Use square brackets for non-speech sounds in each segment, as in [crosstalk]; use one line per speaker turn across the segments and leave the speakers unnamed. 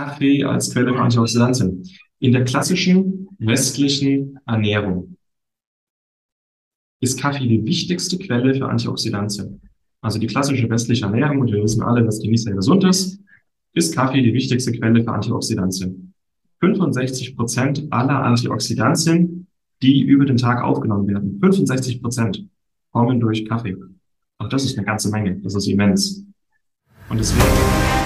Kaffee als Quelle für Antioxidantien. In der klassischen westlichen Ernährung ist Kaffee die wichtigste Quelle für Antioxidantien. Also die klassische westliche Ernährung, und wir wissen alle, dass die nicht sehr gesund ist, ist Kaffee die wichtigste Quelle für Antioxidantien. 65 Prozent aller Antioxidantien, die über den Tag aufgenommen werden, 65 Prozent kommen durch Kaffee. Auch das ist eine ganze Menge. Das ist immens.
Und deswegen.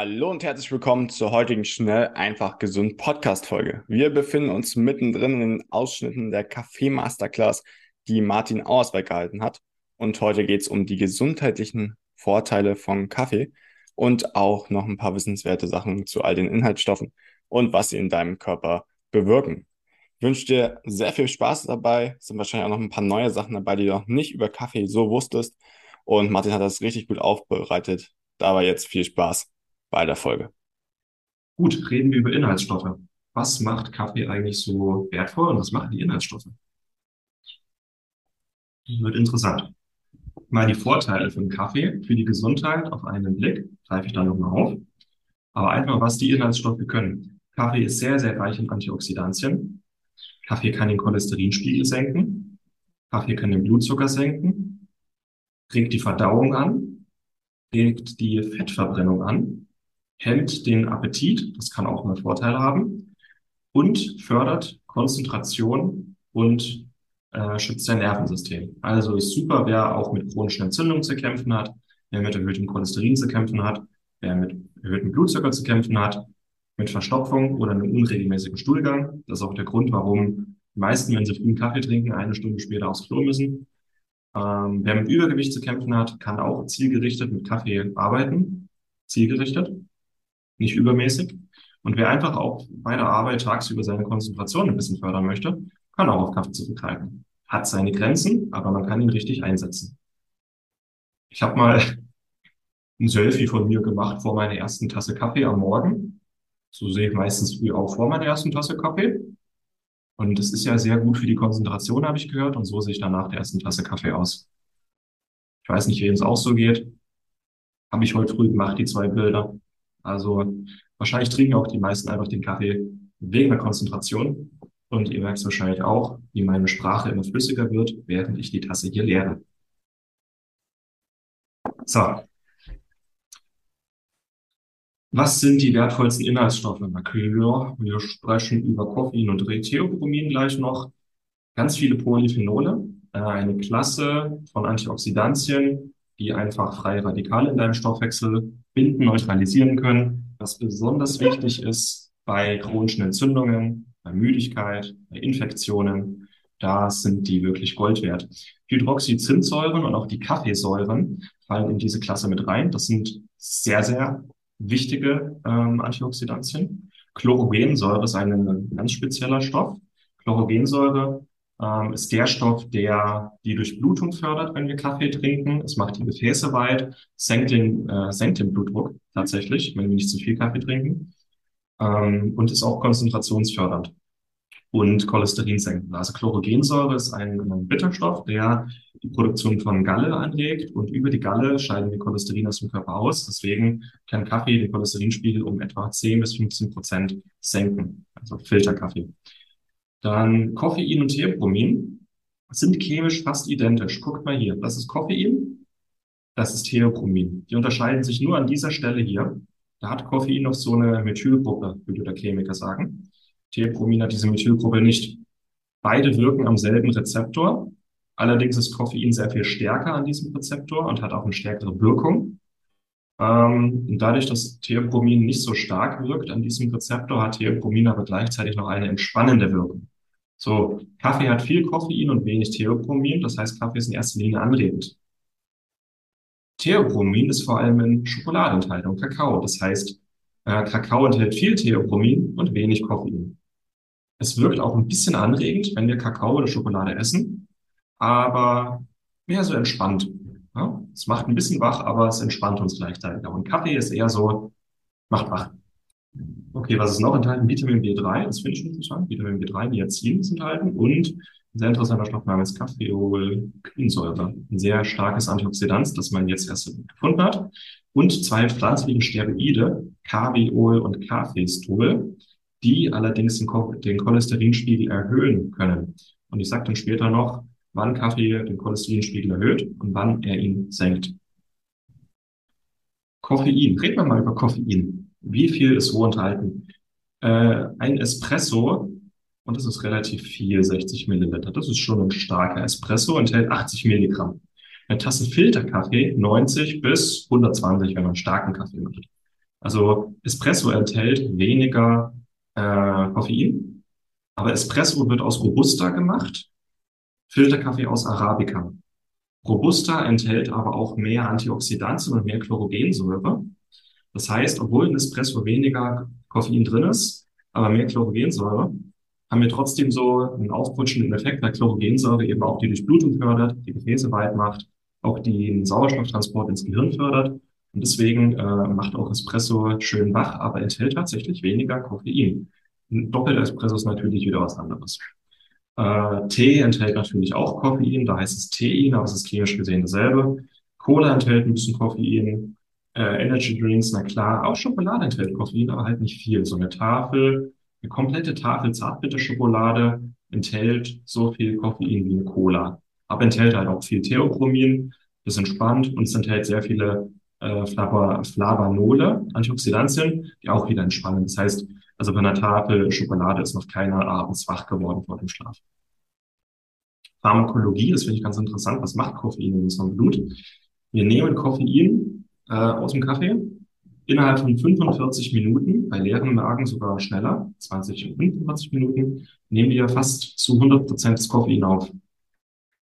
Hallo und herzlich willkommen zur heutigen Schnell, einfach, gesund Podcast-Folge. Wir befinden uns mittendrin in den Ausschnitten der Kaffee Masterclass, die Martin Auersberg gehalten hat. Und heute geht es um die gesundheitlichen Vorteile von Kaffee und auch noch ein paar wissenswerte Sachen zu all den Inhaltsstoffen und was sie in deinem Körper bewirken. Ich wünsche dir sehr viel Spaß dabei. Es sind wahrscheinlich auch noch ein paar neue Sachen dabei, die du noch nicht über Kaffee so wusstest. Und Martin hat das richtig gut aufbereitet. Dabei jetzt viel Spaß bei der Folge.
Gut, reden wir über Inhaltsstoffe. Was macht Kaffee eigentlich so wertvoll und was machen die Inhaltsstoffe? Wird interessant. Mal die Vorteile von Kaffee für die Gesundheit auf einen Blick, greife ich da nochmal auf. Aber einfach, was die Inhaltsstoffe können. Kaffee ist sehr, sehr reich in Antioxidantien. Kaffee kann den Cholesterinspiegel senken. Kaffee kann den Blutzucker senken. Regt die Verdauung an. Regt die Fettverbrennung an hemmt den Appetit, das kann auch einen Vorteil haben, und fördert Konzentration und äh, schützt sein Nervensystem. Also ist super, wer auch mit chronischen Entzündungen zu kämpfen hat, wer mit erhöhtem Cholesterin zu kämpfen hat, wer mit erhöhtem Blutzucker zu kämpfen hat, mit Verstopfung oder einem unregelmäßigen Stuhlgang. Das ist auch der Grund, warum die meisten, wenn sie früh einen Kaffee trinken, eine Stunde später aufs Klo müssen. Ähm, wer mit Übergewicht zu kämpfen hat, kann auch zielgerichtet mit Kaffee arbeiten. Zielgerichtet nicht übermäßig. Und wer einfach auch bei der Arbeit tagsüber seine Konzentration ein bisschen fördern möchte, kann auch auf Kaffee zurückgreifen. Hat seine Grenzen, aber man kann ihn richtig einsetzen. Ich habe mal ein Selfie von mir gemacht vor meiner ersten Tasse Kaffee am Morgen. So sehe ich meistens früh auch vor meiner ersten Tasse Kaffee. Und das ist ja sehr gut für die Konzentration, habe ich gehört. Und so sehe ich dann nach der ersten Tasse Kaffee aus. Ich weiß nicht, wem es auch so geht. Habe ich heute früh gemacht, die zwei Bilder. Also wahrscheinlich trinken auch die meisten einfach den Kaffee wegen der Konzentration. Und ihr merkt es wahrscheinlich auch, wie meine Sprache immer flüssiger wird, während ich die Tasse hier leere. So. Was sind die wertvollsten Inhaltsstoffe? Na klar, wir sprechen über Koffein und Theobromin gleich noch. Ganz viele Polyphenole, äh, eine Klasse von Antioxidantien, die einfach freie Radikale in deinem Stoffwechsel binden, neutralisieren können. Was besonders wichtig ist bei chronischen Entzündungen, bei Müdigkeit, bei Infektionen, da sind die wirklich Gold wert. Hydroxyzinsäuren und auch die Kaffeesäuren fallen in diese Klasse mit rein. Das sind sehr, sehr wichtige ähm, Antioxidantien. Chlorogensäure ist ein ganz spezieller Stoff. Chlorogensäure ähm, ist der Stoff, der die Durchblutung fördert, wenn wir Kaffee trinken. Es macht die Gefäße weit, senkt den, äh, senkt den Blutdruck tatsächlich, wenn wir nicht zu viel Kaffee trinken. Ähm, und ist auch konzentrationsfördernd und Cholesterin senken. Also Chlorogensäure ist ein, ein Bitterstoff, der die Produktion von Galle anregt und über die Galle scheiden wir Cholesterin aus dem Körper aus. Deswegen kann Kaffee den Cholesterinspiegel um etwa 10 bis 15 Prozent senken, also Filterkaffee. Dann Koffein und Theobromin sind chemisch fast identisch. Guckt mal hier. Das ist Koffein, das ist Theobromin. Die unterscheiden sich nur an dieser Stelle hier. Da hat Koffein noch so eine Methylgruppe, würde der Chemiker sagen. Theobromin hat diese Methylgruppe nicht. Beide wirken am selben Rezeptor. Allerdings ist Koffein sehr viel stärker an diesem Rezeptor und hat auch eine stärkere Wirkung. Ähm, und dadurch, dass Theobromin nicht so stark wirkt an diesem Rezeptor, hat Theobromin aber gleichzeitig noch eine entspannende Wirkung. So, Kaffee hat viel Koffein und wenig Theobromin, das heißt, Kaffee ist in erster Linie anregend. Theobromin ist vor allem in Schokolade enthalten und Kakao. Das heißt, äh, Kakao enthält viel Theobromin und wenig Koffein. Es wirkt auch ein bisschen anregend, wenn wir Kakao oder Schokolade essen, aber mehr so entspannt. Ja? Es macht ein bisschen wach, aber es entspannt uns gleichzeitig. Und Kaffee ist eher so, macht wach. Okay, was ist noch enthalten? Vitamin B3, das finde ich interessant. Vitamin B3, Niacin ist enthalten und ein sehr interessanter Stoff namens Kaffeolquinsäure. Ein sehr starkes Antioxidant, das man jetzt erst gefunden hat. Und zwei pflanzliche Steroide, Carbiol und Cafestol, die allerdings den, den Cholesterinspiegel erhöhen können. Und ich sage dann später noch, wann Kaffee den Cholesterinspiegel erhöht und wann er ihn senkt. Koffein. Reden wir mal über Koffein. Wie viel ist wo enthalten? Äh, ein Espresso, und das ist relativ viel, 60 Milliliter. Das ist schon ein starker Espresso, enthält 80 Milligramm. Eine Tasse Filterkaffee 90 bis 120, wenn man starken Kaffee macht. Also Espresso enthält weniger äh, Koffein, aber Espresso wird aus Robusta gemacht, Filterkaffee aus Arabica. Robusta enthält aber auch mehr Antioxidantien und mehr Chlorogensäure. Das heißt, obwohl in Espresso weniger Koffein drin ist, aber mehr Chlorogensäure, haben wir trotzdem so einen aufputschenden Effekt, weil Chlorogensäure eben auch die Durchblutung fördert, die Gefäße weit macht, auch den Sauerstofftransport ins Gehirn fördert. Und deswegen äh, macht auch Espresso schön wach, aber enthält tatsächlich weniger Koffein. Ein doppelter Espresso ist natürlich wieder was anderes. Äh, Tee enthält natürlich auch Koffein, da heißt es Tein, aber es ist klinisch gesehen dasselbe. Cola enthält ein bisschen Koffein. Äh, Energy Drinks, na klar, auch Schokolade enthält Koffein, aber halt nicht viel. So eine Tafel, eine komplette Tafel Zartbitterschokolade enthält so viel Koffein wie eine Cola, aber enthält halt auch viel Theochromin, das entspannt und es enthält sehr viele äh, Flavanole, Antioxidantien, die auch wieder entspannen. Das heißt, also bei einer Tafel Schokolade ist noch keiner abends wach geworden vor dem Schlaf. Pharmakologie, das finde ich ganz interessant. Was macht Koffein in unserem Blut? Wir nehmen Koffein äh, aus dem Kaffee innerhalb von 45 Minuten, bei leeren Magen sogar schneller, 20 und 45 Minuten, nehmen wir fast zu 100 Prozent das Koffein auf.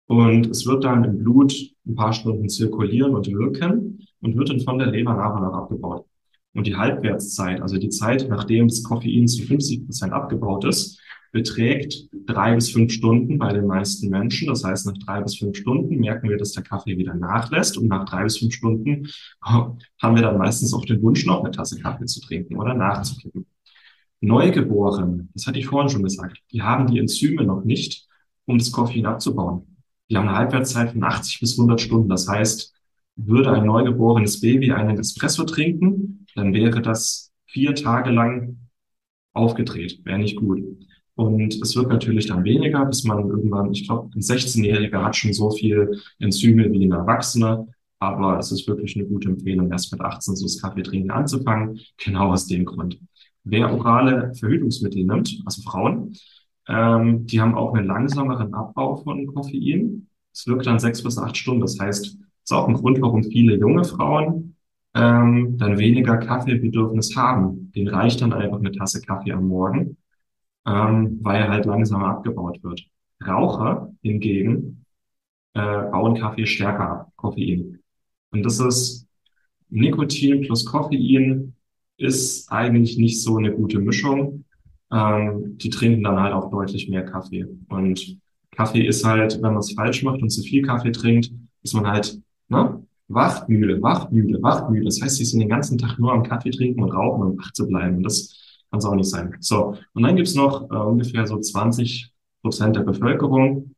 Und es wird dann im Blut ein paar Stunden zirkulieren und wirken und wird dann von der Leber nach und nach abgebaut. Und die Halbwertszeit, also die Zeit, nachdem das Koffein zu 50 Prozent abgebaut ist, beträgt drei bis fünf Stunden bei den meisten Menschen. Das heißt, nach drei bis fünf Stunden merken wir, dass der Kaffee wieder nachlässt. Und nach drei bis fünf Stunden haben wir dann meistens auch den Wunsch, noch eine Tasse Kaffee zu trinken oder nachzukippen. Neugeborene, das hatte ich vorhin schon gesagt, die haben die Enzyme noch nicht, um das Koffein abzubauen. Die haben eine Halbwertszeit von 80 bis 100 Stunden. Das heißt, würde ein neugeborenes Baby einen Espresso trinken, dann wäre das vier Tage lang aufgedreht. Wäre nicht gut. Und es wird natürlich dann weniger, bis man irgendwann, ich glaube, ein 16-Jähriger hat schon so viel Enzyme wie ein Erwachsener. Aber es ist wirklich eine gute Empfehlung, erst mit 18 so das Kaffeetrinken anzufangen. Genau aus dem Grund. Wer orale Verhütungsmittel nimmt, also Frauen, ähm, die haben auch einen langsameren Abbau von Koffein. Es wirkt dann sechs bis acht Stunden. Das heißt, es ist auch ein Grund, warum viele junge Frauen ähm, dann weniger Kaffeebedürfnis haben. Den reicht dann einfach eine Tasse Kaffee am Morgen, ähm, weil halt langsamer abgebaut wird. Raucher hingegen äh, bauen Kaffee stärker ab, Koffein. Und das ist Nikotin plus Koffein ist eigentlich nicht so eine gute Mischung ähm, die trinken dann halt auch deutlich mehr Kaffee. Und Kaffee ist halt, wenn man es falsch macht und zu viel Kaffee trinkt, ist man halt ne, wachmüde, wachmüde, wachmüde. Das heißt, sie sind den ganzen Tag nur am Kaffee trinken und rauchen, um wach zu bleiben. Und das kann es auch nicht sein. So, und dann gibt's noch äh, ungefähr so 20 Prozent der Bevölkerung,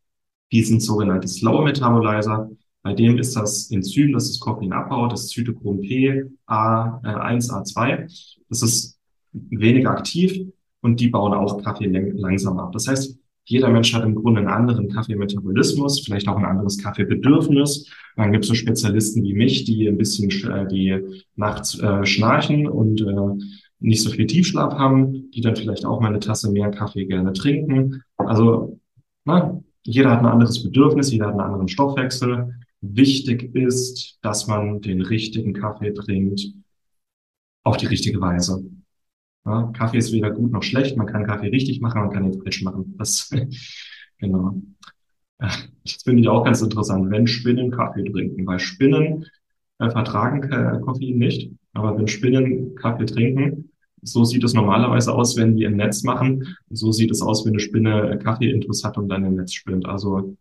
die sind sogenannte Slow Metabolizer. Bei dem ist das Enzym, das das Koffein abbaut, das Zytochrom P A, äh, 1A2. Das ist weniger aktiv und die bauen auch Kaffee langsam ab. Das heißt, jeder Mensch hat im Grunde einen anderen Kaffeemetabolismus, vielleicht auch ein anderes Kaffeebedürfnis. Dann gibt es so Spezialisten wie mich, die ein bisschen äh, die nachts äh, schnarchen und äh, nicht so viel Tiefschlaf haben, die dann vielleicht auch mal eine Tasse mehr Kaffee gerne trinken. Also na, jeder hat ein anderes Bedürfnis, jeder hat einen anderen Stoffwechsel. Wichtig ist, dass man den richtigen Kaffee trinkt auf die richtige Weise. Ja, Kaffee ist weder gut noch schlecht. Man kann Kaffee richtig machen, man kann ihn falsch machen. Das, [laughs] genau. Das finde ich auch ganz interessant, wenn Spinnen Kaffee trinken, weil Spinnen äh, vertragen Koffein nicht, aber wenn Spinnen Kaffee trinken, so sieht es normalerweise aus, wenn die ein Netz machen. So sieht es aus, wenn eine Spinne Kaffeeintus hat und dann im Netz spinnt. Also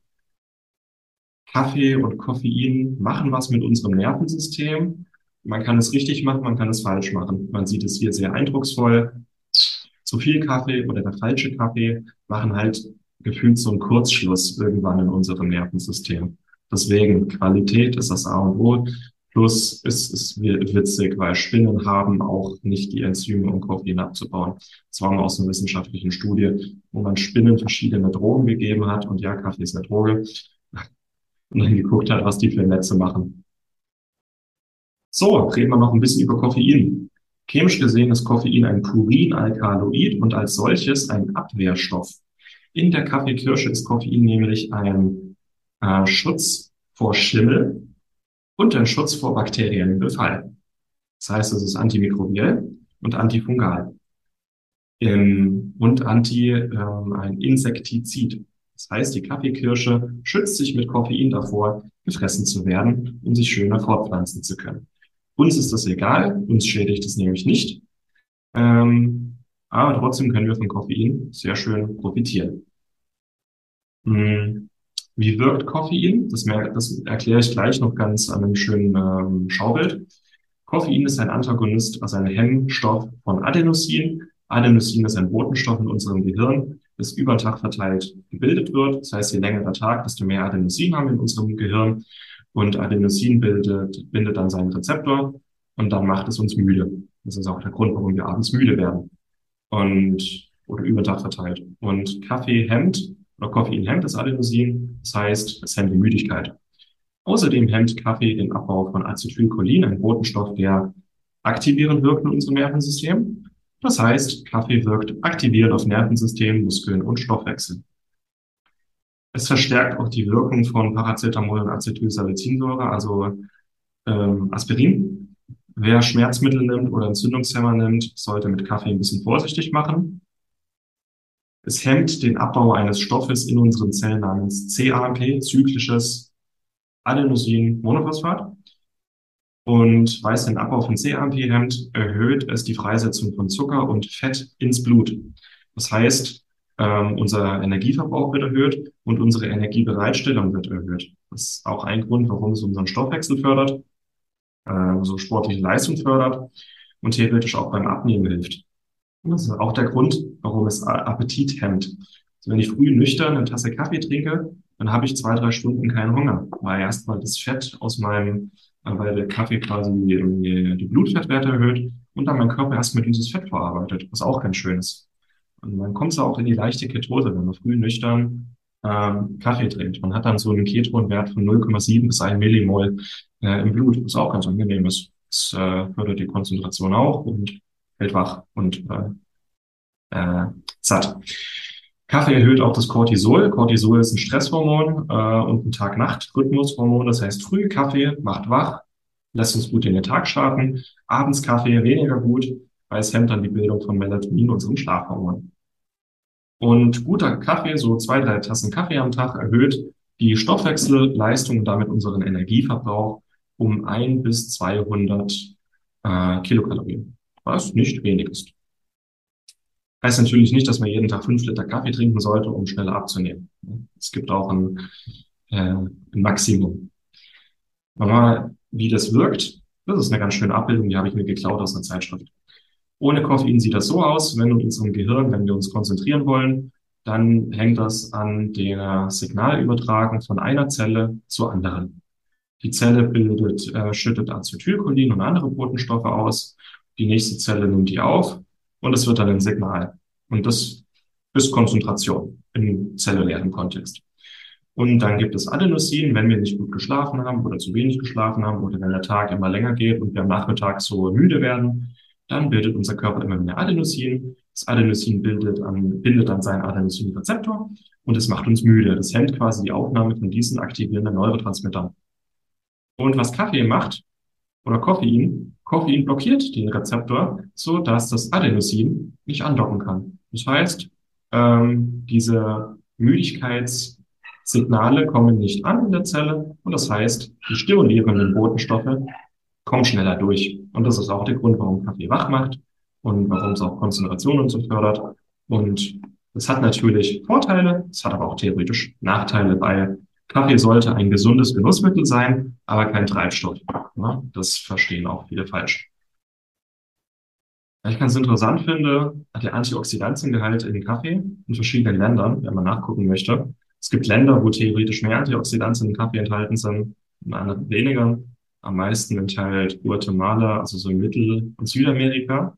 Kaffee und Koffein machen was mit unserem Nervensystem. Man kann es richtig machen, man kann es falsch machen. Man sieht es hier sehr eindrucksvoll. Zu viel Kaffee oder der falsche Kaffee machen halt gefühlt so einen Kurzschluss irgendwann in unserem Nervensystem. Deswegen Qualität ist das A und O. Plus ist es witzig, weil Spinnen haben auch nicht die Enzyme, um Koffein abzubauen. Das war mal aus einer wissenschaftlichen Studie, wo man Spinnen verschiedene Drogen gegeben hat. Und ja, Kaffee ist eine Droge. [laughs] Und dann geguckt hat, was die für Netze machen. So, reden wir noch ein bisschen über Koffein. Chemisch gesehen ist Koffein ein Purinalkaloid und als solches ein Abwehrstoff. In der Kaffeekirsche ist Koffein nämlich ein äh, Schutz vor Schimmel und ein Schutz vor bakteriellen Befall. Das heißt, es ist antimikrobiell und antifungal ähm, und anti ähm, ein Insektizid. Das heißt, die Kaffeekirsche schützt sich mit Koffein davor, gefressen zu werden, um sich schöner fortpflanzen zu können. Uns ist das egal, uns schädigt es nämlich nicht. Ähm, aber trotzdem können wir von Koffein sehr schön profitieren. Hm. Wie wirkt Koffein? Das, das erkläre ich gleich noch ganz an einem schönen ähm, Schaubild. Koffein ist ein Antagonist, also ein Hemmstoff von Adenosin. Adenosin ist ein Botenstoff in unserem Gehirn, das über den Tag verteilt gebildet wird. Das heißt, je länger der Tag, desto mehr Adenosin haben wir in unserem Gehirn. Und Adenosin bildet, bindet dann seinen Rezeptor und dann macht es uns müde. Das ist auch der Grund, warum wir abends müde werden. Und, oder über den Tag verteilt. Und Kaffee hemmt oder Koffein hemmt das Adenosin, das heißt, es hemmt die Müdigkeit. Außerdem hemmt Kaffee den Abbau von Acetylcholin, ein Botenstoff, der aktivierend wirkt in unserem Nervensystem. Das heißt, Kaffee wirkt aktivierend auf Nervensystem, Muskeln und Stoffwechsel. Es verstärkt auch die Wirkung von Paracetamol und Acetylsalicylsäure, also ähm, Aspirin. Wer Schmerzmittel nimmt oder Entzündungshemmer nimmt, sollte mit Kaffee ein bisschen vorsichtig machen. Es hemmt den Abbau eines Stoffes in unseren Zellen namens CAMP, zyklisches Adenosin-Monophosphat. Und weil es den Abbau von CAMP hemmt, erhöht es die Freisetzung von Zucker und Fett ins Blut. Das heißt, ähm, unser Energieverbrauch wird erhöht und unsere Energiebereitstellung wird erhöht. Das ist auch ein Grund, warum es unseren Stoffwechsel fördert, äh, so sportliche Leistung fördert und theoretisch auch beim Abnehmen hilft. Das ist auch der Grund, warum es Appetit hemmt. Also wenn ich früh nüchtern eine Tasse Kaffee trinke, dann habe ich zwei, drei Stunden keinen Hunger, weil erstmal das Fett aus meinem, äh, weil der Kaffee quasi die, Blutfettwerte erhöht und dann mein Körper erstmal dieses Fett verarbeitet, was auch ganz schön ist. Und man kommt so auch in die leichte Ketose, wenn man früh nüchtern ähm, Kaffee trinkt. Man hat dann so einen Ketonwert von 0,7 bis 1 Millimol äh, im Blut, was auch ganz angenehm ist. Das äh, fördert die Konzentration auch und hält wach und äh, äh, satt. Kaffee erhöht auch das Cortisol. Cortisol ist ein Stresshormon äh, und ein Tag-Nacht-Rhythmushormon. Das heißt, früh Kaffee macht wach, lässt uns gut in den Tag starten. Abends Kaffee weniger gut, weil es hemmt dann die Bildung von Melatonin, unserem Schlafhormon. Und guter Kaffee, so zwei, drei Tassen Kaffee am Tag, erhöht die Stoffwechselleistung und damit unseren Energieverbrauch um ein bis 200 äh, Kilokalorien was nicht wenig ist. Heißt natürlich nicht, dass man jeden Tag fünf Liter Kaffee trinken sollte, um schneller abzunehmen. Es gibt auch ein, äh, ein Maximum. Mal, wie das wirkt, das ist eine ganz schöne Abbildung, die habe ich mir geklaut aus einer Zeitschrift. Ohne Koffein sieht das so aus, wenn in unserem Gehirn, wenn wir uns konzentrieren wollen, dann hängt das an der Signalübertragung von einer Zelle zur anderen. Die Zelle bildet, äh, schüttet Acetylcholin und andere Botenstoffe aus die nächste Zelle nimmt die auf und es wird dann ein Signal. Und das ist Konzentration im zellulären Kontext. Und dann gibt es Adenosin, wenn wir nicht gut geschlafen haben oder zu wenig geschlafen haben oder wenn der Tag immer länger geht und wir am Nachmittag so müde werden, dann bildet unser Körper immer mehr Adenosin. Das Adenosin bildet an, bindet an seinen Adenosinrezeptor und es macht uns müde. Das hemmt quasi die Aufnahme von diesen aktivierenden Neurotransmittern. Und was Kaffee macht oder Koffein, Koffein blockiert den Rezeptor, so dass das Adenosin nicht andocken kann. Das heißt, ähm, diese Müdigkeitssignale kommen nicht an in der Zelle und das heißt, die stimulierenden Botenstoffe kommen schneller durch. Und das ist auch der Grund, warum Kaffee wach macht und warum es auch Konzentration und so fördert. Und es hat natürlich Vorteile, es hat aber auch theoretisch Nachteile, weil Kaffee sollte ein gesundes Genussmittel sein, aber kein Treibstoff. Ja, das verstehen auch viele falsch. Was ich ganz interessant finde, der Antioxidantiengehalt in Kaffee in verschiedenen Ländern, wenn man nachgucken möchte. Es gibt Länder, wo theoretisch mehr Antioxidantien in Kaffee enthalten sind, in anderen weniger. Am meisten enthält Guatemala, also so Mittel- und Südamerika,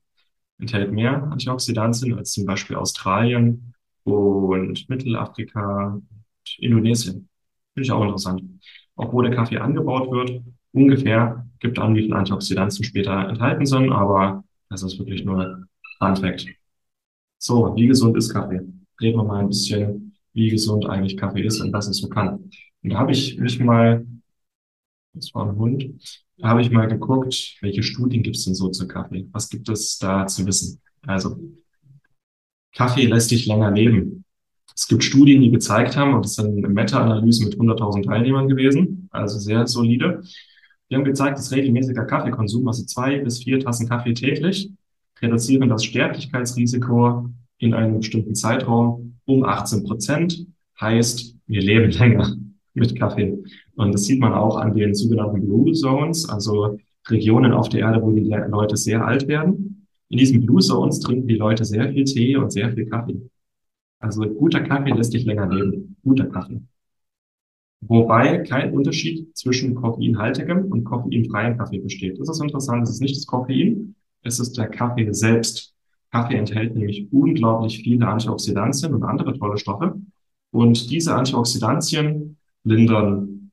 enthält mehr Antioxidantien als zum Beispiel Australien und Mittelafrika und Indonesien. Finde ich auch interessant. Auch wo der Kaffee angebaut wird, ungefähr gibt an, wie viele Antioxidantien später enthalten sind, aber das ist wirklich nur Fun Fact. So, wie gesund ist Kaffee? Reden wir mal ein bisschen, wie gesund eigentlich Kaffee ist und was es so kann. Und da habe ich mich mal, das war ein Hund, da habe ich mal geguckt, welche Studien gibt es denn so zu Kaffee? Was gibt es da zu wissen? Also, Kaffee lässt dich länger leben. Es gibt Studien, die gezeigt haben, und das sind Meta-Analysen mit 100.000 Teilnehmern gewesen, also sehr solide, die haben gezeigt, dass regelmäßiger Kaffeekonsum, also zwei bis vier Tassen Kaffee täglich, reduzieren das Sterblichkeitsrisiko in einem bestimmten Zeitraum um 18 Prozent. Heißt, wir leben [laughs] länger mit Kaffee. Und das sieht man auch an den sogenannten Blue Zones, also Regionen auf der Erde, wo die Leute sehr alt werden. In diesen Blue Zones trinken die Leute sehr viel Tee und sehr viel Kaffee. Also guter Kaffee lässt dich länger leben. Guter Kaffee. Wobei kein Unterschied zwischen koffeinhaltigem und koffeinfreiem Kaffee besteht. Das ist interessant. Es ist nicht das Koffein, es ist der Kaffee selbst. Kaffee enthält nämlich unglaublich viele Antioxidantien und andere tolle Stoffe. Und diese Antioxidantien lindern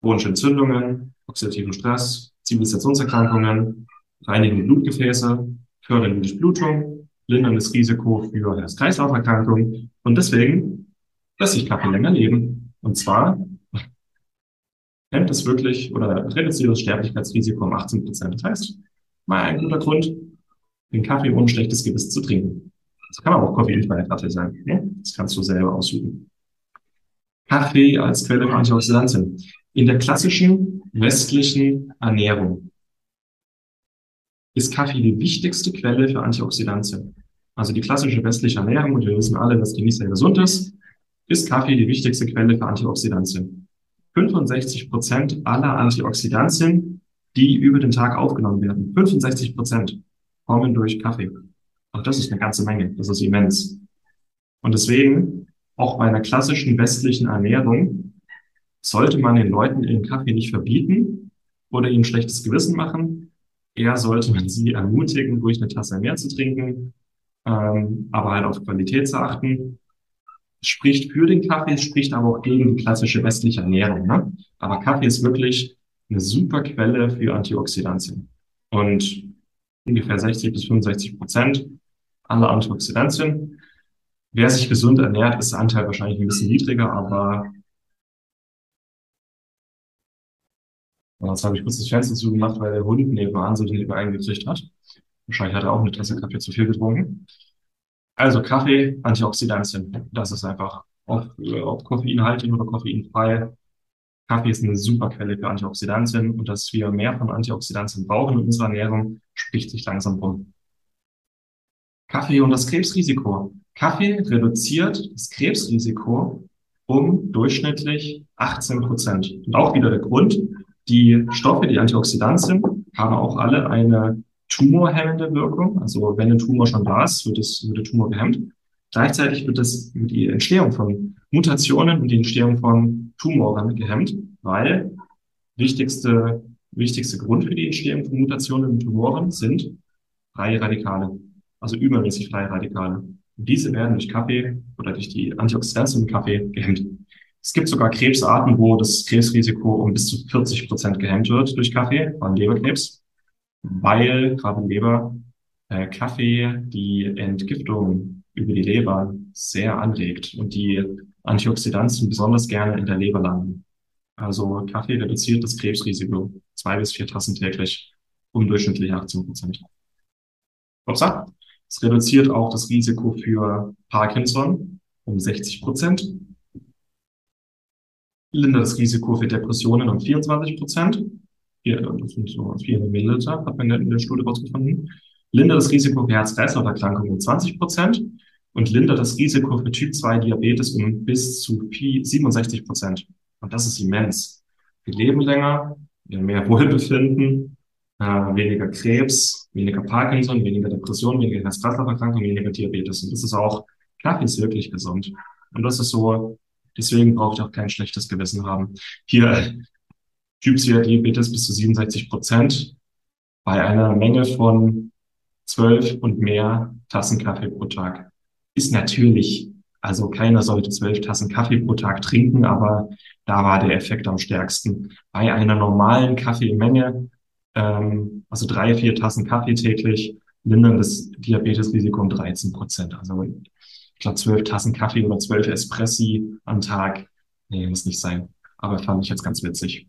chronische Entzündungen, oxidativen Stress, Zivilisationserkrankungen, reinigen Blutgefäße, fördern die Durchblutung, lindern Risiko für Herz-Kreislauf-Erkrankungen. Und deswegen lässt sich Kaffee länger leben. Und zwar hemmt es wirklich oder reduziert das Sterblichkeitsrisiko um 18 Prozent. Das heißt, mal ein guter Grund, den Kaffee ohne schlechtes Gewissen zu trinken. Das kann aber auch koffeinfreier Kaffee sein. Ne? Das kannst du selber ausüben. Kaffee als Quelle für Antioxidantien. In der klassischen westlichen Ernährung ist Kaffee die wichtigste Quelle für Antioxidantien. Also die klassische westliche Ernährung, und wir wissen alle, dass die nicht sehr gesund ist, ist Kaffee die wichtigste Quelle für Antioxidantien. 65 Prozent aller Antioxidantien, die über den Tag aufgenommen werden, 65 Prozent kommen durch Kaffee. Und das ist eine ganze Menge. Das ist immens. Und deswegen, auch bei einer klassischen westlichen Ernährung, sollte man den Leuten den Kaffee nicht verbieten oder ihnen schlechtes Gewissen machen. Eher sollte man sie ermutigen, ruhig eine Tasse mehr zu trinken, ähm, aber halt auf Qualität zu achten spricht für den Kaffee, spricht aber auch gegen die klassische westliche Ernährung. Ne? Aber Kaffee ist wirklich eine super Quelle für Antioxidantien. Und ungefähr 60 bis 65 Prozent aller Antioxidantien. Wer sich gesund ernährt, ist der Anteil wahrscheinlich ein bisschen niedriger, aber jetzt habe ich kurz das Fenster zugemacht, weil der Hund nebenan so den eingekriegt hat. Wahrscheinlich hat er auch eine Tasse Kaffee zu viel getrunken. Also Kaffee, Antioxidantien. Das ist einfach, ob, ob koffeinhaltig oder koffeinfrei. Kaffee ist eine super Quelle für Antioxidantien und dass wir mehr von Antioxidantien brauchen in unserer Ernährung, spricht sich langsam rum. Kaffee und das Krebsrisiko. Kaffee reduziert das Krebsrisiko um durchschnittlich 18 Prozent. Und auch wieder der Grund, die Stoffe, die Antioxidantien, haben auch alle eine tumorhemmende Wirkung. Also wenn ein Tumor schon da ist, wird, es, wird der Tumor gehemmt. Gleichzeitig wird das die Entstehung von Mutationen und die Entstehung von Tumoren gehemmt, weil wichtigste, wichtigste Grund für die Entstehung von Mutationen und Tumoren sind freie Radikale, also übermäßig freie Radikale. Und diese werden durch Kaffee oder durch die Antioxidantien im Kaffee gehemmt. Es gibt sogar Krebsarten, wo das Krebsrisiko um bis zu 40 Prozent gehemmt wird durch Kaffee, beim Leberkrebs weil gerade Leber äh, Kaffee die Entgiftung über die Leber sehr anregt und die Antioxidantien besonders gerne in der Leber landen. Also Kaffee reduziert das Krebsrisiko zwei bis vier Tassen täglich um durchschnittlich 18 Prozent. Upsa. Es reduziert auch das Risiko für Parkinson um 60 Prozent. Lindert das Risiko für Depressionen um 24 Prozent hier, das sind so 400 Milliliter, hat man in der Studie rausgefunden. Lindert das Risiko für Herz-Kreislauf-Erkrankungen um 20 Prozent und lindert das Risiko für Typ 2 Diabetes um bis zu 67 Prozent. Und das ist immens. Wir leben länger, wir haben mehr [laughs] Wohlbefinden, äh, weniger Krebs, weniger Parkinson, weniger Depression, weniger Herz-Kreislauf-Erkrankungen, weniger Diabetes. Und das ist auch, Kaffee ist wirklich gesund. Und das ist so, deswegen braucht ihr auch kein schlechtes Gewissen haben. Hier, Typ-2 Diabetes bis zu 67 Prozent bei einer Menge von zwölf und mehr Tassen Kaffee pro Tag. Ist natürlich, also keiner sollte zwölf Tassen Kaffee pro Tag trinken, aber da war der Effekt am stärksten. Bei einer normalen Kaffeemenge, ähm, also drei, vier Tassen Kaffee täglich, lindern das Diabetesrisiko um 13 Prozent. Also ich glaube, zwölf Tassen Kaffee oder zwölf Espressi am Tag, nee, muss nicht sein. Aber fand ich jetzt ganz witzig.